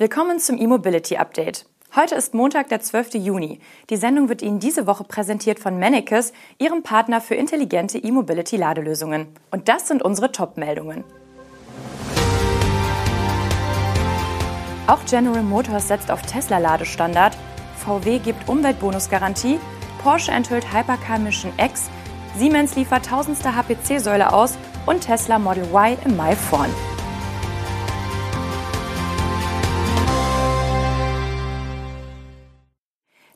Willkommen zum E-Mobility Update. Heute ist Montag, der 12. Juni. Die Sendung wird Ihnen diese Woche präsentiert von Mannekes, Ihrem Partner für intelligente E-Mobility-Ladelösungen. Und das sind unsere Top-Meldungen. Auch General Motors setzt auf Tesla-Ladestandard, VW gibt Umweltbonusgarantie, Porsche enthüllt Hypercar Mission X, Siemens liefert tausendste HPC-Säule aus und Tesla Model Y im Mai vorn.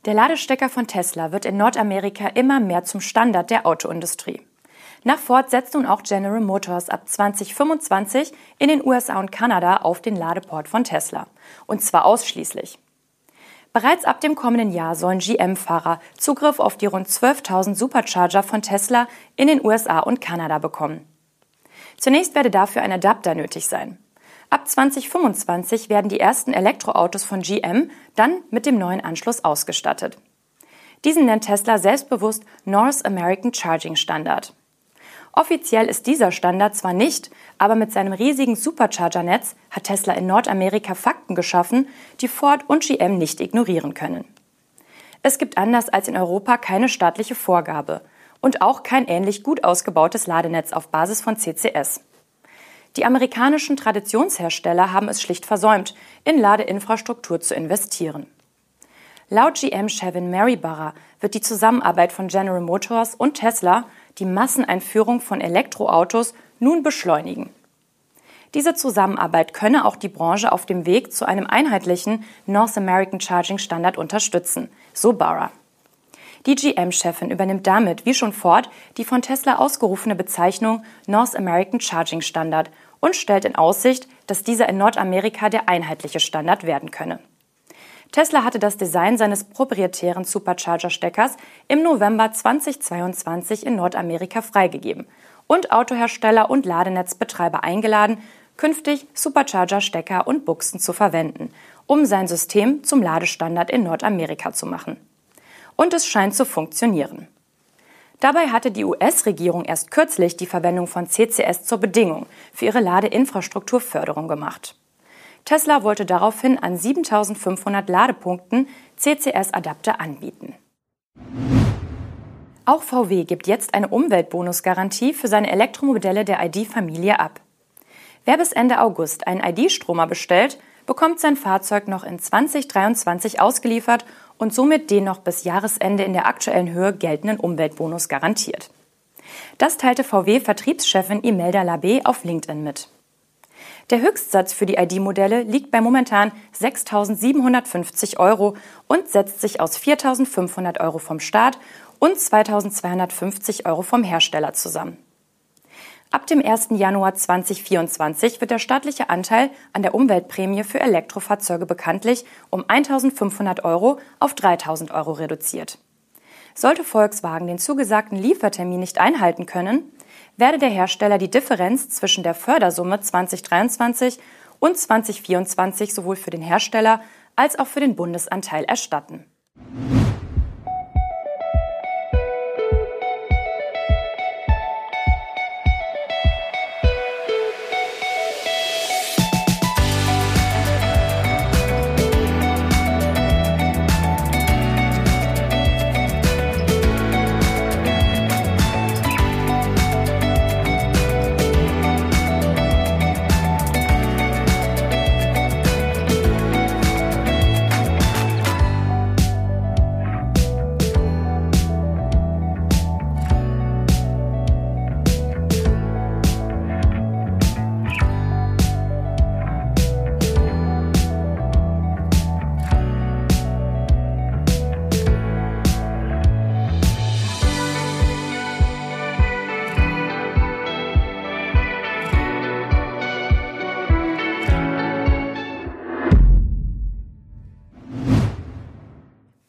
Der Ladestecker von Tesla wird in Nordamerika immer mehr zum Standard der Autoindustrie. Nach Ford setzt nun auch General Motors ab 2025 in den USA und Kanada auf den Ladeport von Tesla. Und zwar ausschließlich. Bereits ab dem kommenden Jahr sollen GM-Fahrer Zugriff auf die rund 12.000 Supercharger von Tesla in den USA und Kanada bekommen. Zunächst werde dafür ein Adapter nötig sein. Ab 2025 werden die ersten Elektroautos von GM dann mit dem neuen Anschluss ausgestattet. Diesen nennt Tesla selbstbewusst North American Charging Standard. Offiziell ist dieser Standard zwar nicht, aber mit seinem riesigen Supercharger-Netz hat Tesla in Nordamerika Fakten geschaffen, die Ford und GM nicht ignorieren können. Es gibt anders als in Europa keine staatliche Vorgabe und auch kein ähnlich gut ausgebautes Ladenetz auf Basis von CCS. Die amerikanischen Traditionshersteller haben es schlicht versäumt, in Ladeinfrastruktur zu investieren. Laut GM-Chefin Mary Barra wird die Zusammenarbeit von General Motors und Tesla die Masseneinführung von Elektroautos nun beschleunigen. Diese Zusammenarbeit könne auch die Branche auf dem Weg zu einem einheitlichen North American Charging Standard unterstützen, so Barra. Die GM-Chefin übernimmt damit, wie schon Ford, die von Tesla ausgerufene Bezeichnung North American Charging Standard und stellt in Aussicht, dass dieser in Nordamerika der einheitliche Standard werden könne. Tesla hatte das Design seines proprietären Supercharger-Steckers im November 2022 in Nordamerika freigegeben und Autohersteller und Ladenetzbetreiber eingeladen, künftig Supercharger-Stecker und Buchsen zu verwenden, um sein System zum Ladestandard in Nordamerika zu machen und es scheint zu funktionieren. Dabei hatte die US-Regierung erst kürzlich die Verwendung von CCS zur Bedingung für ihre Ladeinfrastrukturförderung gemacht. Tesla wollte daraufhin an 7500 Ladepunkten CCS-Adapter anbieten. Auch VW gibt jetzt eine Umweltbonusgarantie für seine Elektromodelle der ID-Familie ab. Wer bis Ende August einen ID-Stromer bestellt, bekommt sein Fahrzeug noch in 2023 ausgeliefert und somit den noch bis Jahresende in der aktuellen Höhe geltenden Umweltbonus garantiert. Das teilte VW-Vertriebschefin Imelda Labé auf LinkedIn mit. Der Höchstsatz für die ID-Modelle liegt bei momentan 6.750 Euro und setzt sich aus 4.500 Euro vom Staat und 2.250 Euro vom Hersteller zusammen. Ab dem 1. Januar 2024 wird der staatliche Anteil an der Umweltprämie für Elektrofahrzeuge bekanntlich um 1.500 Euro auf 3.000 Euro reduziert. Sollte Volkswagen den zugesagten Liefertermin nicht einhalten können, werde der Hersteller die Differenz zwischen der Fördersumme 2023 und 2024 sowohl für den Hersteller als auch für den Bundesanteil erstatten.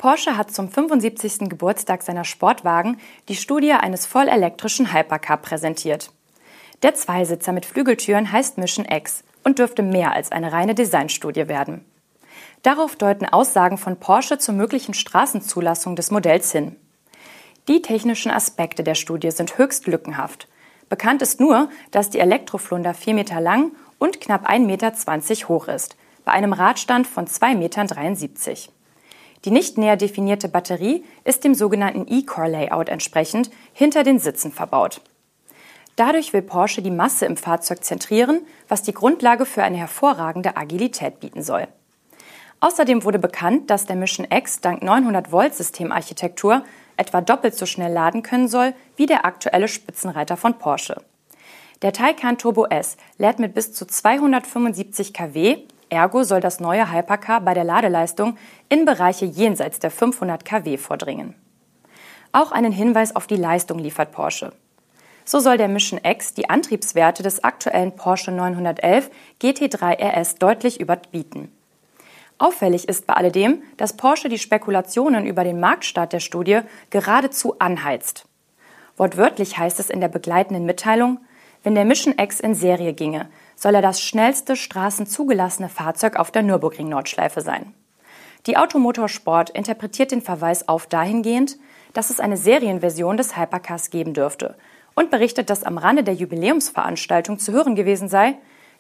Porsche hat zum 75. Geburtstag seiner Sportwagen die Studie eines vollelektrischen Hypercar präsentiert. Der Zweisitzer mit Flügeltüren heißt Mission X und dürfte mehr als eine reine Designstudie werden. Darauf deuten Aussagen von Porsche zur möglichen Straßenzulassung des Modells hin. Die technischen Aspekte der Studie sind höchst lückenhaft. Bekannt ist nur, dass die Elektroflunder 4 Meter lang und knapp 1,20 Meter hoch ist, bei einem Radstand von 2,73 Metern. Die nicht näher definierte Batterie ist dem sogenannten E-Core-Layout entsprechend hinter den Sitzen verbaut. Dadurch will Porsche die Masse im Fahrzeug zentrieren, was die Grundlage für eine hervorragende Agilität bieten soll. Außerdem wurde bekannt, dass der Mission X dank 900-Volt-Systemarchitektur etwa doppelt so schnell laden können soll wie der aktuelle Spitzenreiter von Porsche. Der Taycan Turbo S lädt mit bis zu 275 kW, ergo soll das neue Hypercar bei der Ladeleistung in Bereiche jenseits der 500 kW vordringen. Auch einen Hinweis auf die Leistung liefert Porsche. So soll der Mission X die Antriebswerte des aktuellen Porsche 911 GT3 RS deutlich überbieten. Auffällig ist bei alledem, dass Porsche die Spekulationen über den Marktstart der Studie geradezu anheizt. Wortwörtlich heißt es in der begleitenden Mitteilung, wenn der Mission X in Serie ginge, soll er das schnellste straßenzugelassene Fahrzeug auf der Nürburgring-Nordschleife sein. Die Automotorsport interpretiert den Verweis auf dahingehend, dass es eine Serienversion des Hypercars geben dürfte und berichtet, dass am Rande der Jubiläumsveranstaltung zu hören gewesen sei,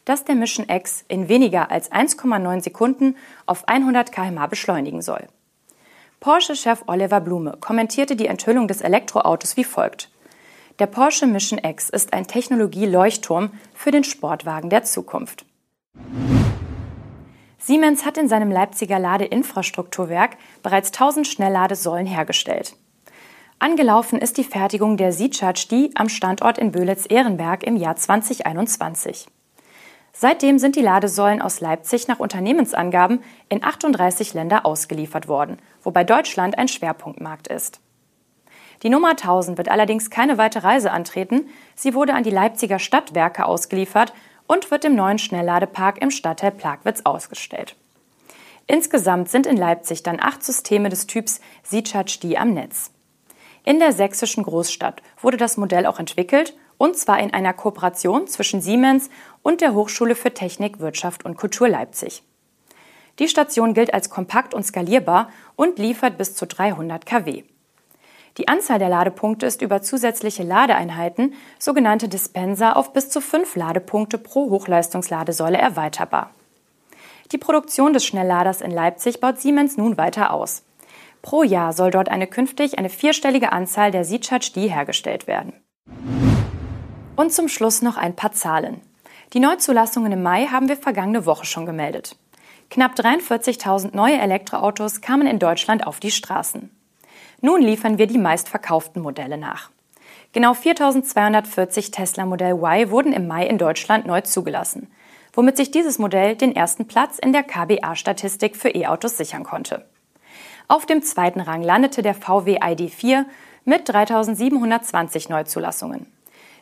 dass der Mission X in weniger als 1,9 Sekunden auf 100 km beschleunigen soll. Porsche-Chef Oliver Blume kommentierte die Enthüllung des Elektroautos wie folgt. Der Porsche Mission X ist ein Technologie-Leuchtturm für den Sportwagen der Zukunft. Siemens hat in seinem Leipziger Ladeinfrastrukturwerk bereits 1000 Schnellladesäulen hergestellt. Angelaufen ist die Fertigung der C-Charge D am Standort in Böhlitz-Ehrenberg im Jahr 2021. Seitdem sind die Ladesäulen aus Leipzig nach Unternehmensangaben in 38 Länder ausgeliefert worden, wobei Deutschland ein Schwerpunktmarkt ist. Die Nummer 1000 wird allerdings keine weite Reise antreten. Sie wurde an die Leipziger Stadtwerke ausgeliefert und wird im neuen Schnellladepark im Stadtteil Plagwitz ausgestellt. Insgesamt sind in Leipzig dann acht Systeme des Typs D am Netz. In der sächsischen Großstadt wurde das Modell auch entwickelt, und zwar in einer Kooperation zwischen Siemens und der Hochschule für Technik, Wirtschaft und Kultur Leipzig. Die Station gilt als kompakt und skalierbar und liefert bis zu 300 kW. Die Anzahl der Ladepunkte ist über zusätzliche Ladeeinheiten, sogenannte Dispenser, auf bis zu fünf Ladepunkte pro Hochleistungsladesäule erweiterbar. Die Produktion des Schnellladers in Leipzig baut Siemens nun weiter aus. Pro Jahr soll dort eine künftig eine vierstellige Anzahl der C-Charge D hergestellt werden. Und zum Schluss noch ein paar Zahlen. Die Neuzulassungen im Mai haben wir vergangene Woche schon gemeldet. Knapp 43.000 neue Elektroautos kamen in Deutschland auf die Straßen. Nun liefern wir die meistverkauften Modelle nach. Genau 4.240 Tesla Modell Y wurden im Mai in Deutschland neu zugelassen, womit sich dieses Modell den ersten Platz in der KBA-Statistik für E-Autos sichern konnte. Auf dem zweiten Rang landete der VW ID4 mit 3720 Neuzulassungen.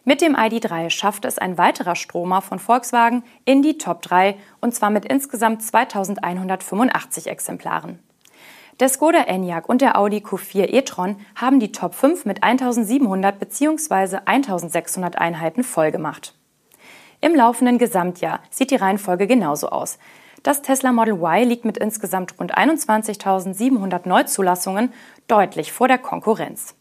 Mit dem ID3 schafft es ein weiterer Stromer von Volkswagen in die Top 3 und zwar mit insgesamt 2185 Exemplaren. Der Skoda Enyaq und der Audi Q4 e-tron haben die Top 5 mit 1700 bzw. 1600 Einheiten vollgemacht. Im laufenden Gesamtjahr sieht die Reihenfolge genauso aus. Das Tesla Model Y liegt mit insgesamt rund 21.700 Neuzulassungen deutlich vor der Konkurrenz.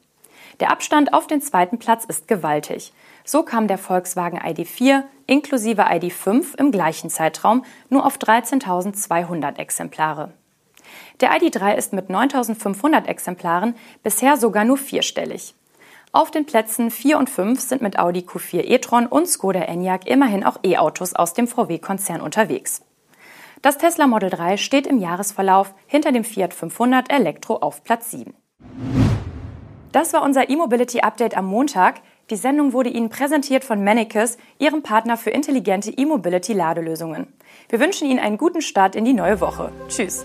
Der Abstand auf den zweiten Platz ist gewaltig. So kam der Volkswagen ID4 inklusive ID5 im gleichen Zeitraum nur auf 13.200 Exemplare. Der ID3 ist mit 9.500 Exemplaren bisher sogar nur vierstellig. Auf den Plätzen 4 und 5 sind mit Audi Q4 e-tron und Skoda Enyaq immerhin auch E-Autos aus dem VW-Konzern unterwegs. Das Tesla Model 3 steht im Jahresverlauf hinter dem Fiat 500 Elektro auf Platz 7. Das war unser E-Mobility Update am Montag. Die Sendung wurde Ihnen präsentiert von Manicus, Ihrem Partner für intelligente E-Mobility Ladelösungen. Wir wünschen Ihnen einen guten Start in die neue Woche. Tschüss.